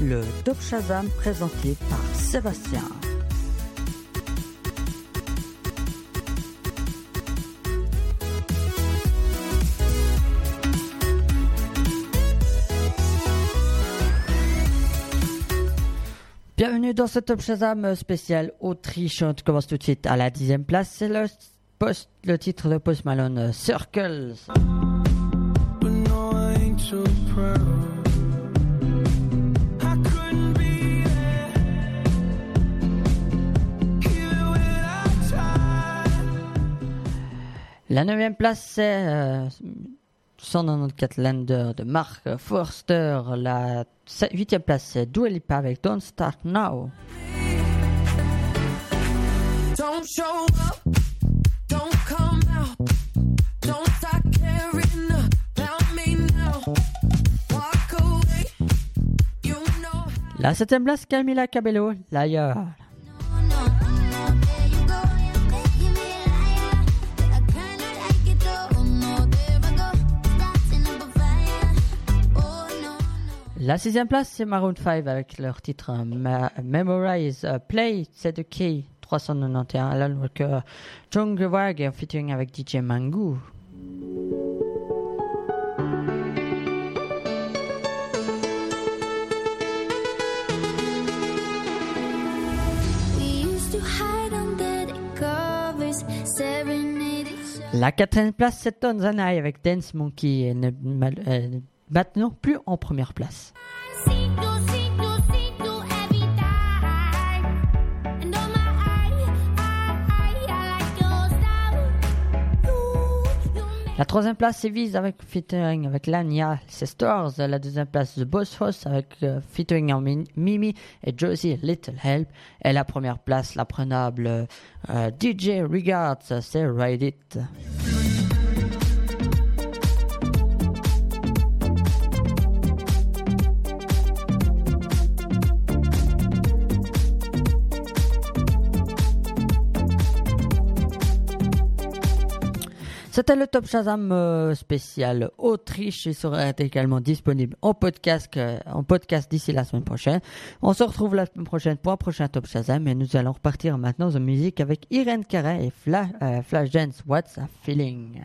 le Top Shazam présenté par Sébastien. Bienvenue dans ce Top Shazam spécial Autriche. On commence tout de suite à la dixième place. C'est le, titre de Post Malone, Circles. La neuvième place, c'est euh, 194 Lander de Mark Forster. La huitième place, c'est Dua Lipa avec Don't Start Now. Don't show up, don't come out, don't start caring about me now. Walk away, you know. La septième place, Camila Cabello, Liar. La sixième place, c'est Maroon 5 avec leur titre Memorize Play, c'est de Key 391, Alan Walker, John Gewag en featuring avec DJ Mangu. La quatrième place, c'est Tanzania avec Dance Monkey et maintenant plus en première place. La troisième place, c'est Vise avec featuring avec Lania Sisters. La deuxième place, The Boss House avec euh, featuring Mimi et Josie Little Help. Et la première place, la prenable euh, DJ Regards, c'est Ride It. C'était le Top Shazam euh, spécial Autriche. Il sera également disponible en podcast, euh, en podcast d'ici la semaine prochaine. On se retrouve la semaine prochaine pour un prochain Top Shazam et nous allons repartir maintenant en musique avec Irene Carré et Flash, euh, What's a Feeling.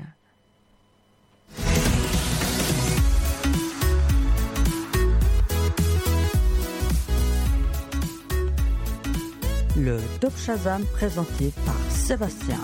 Le Top Shazam présenté par Sébastien.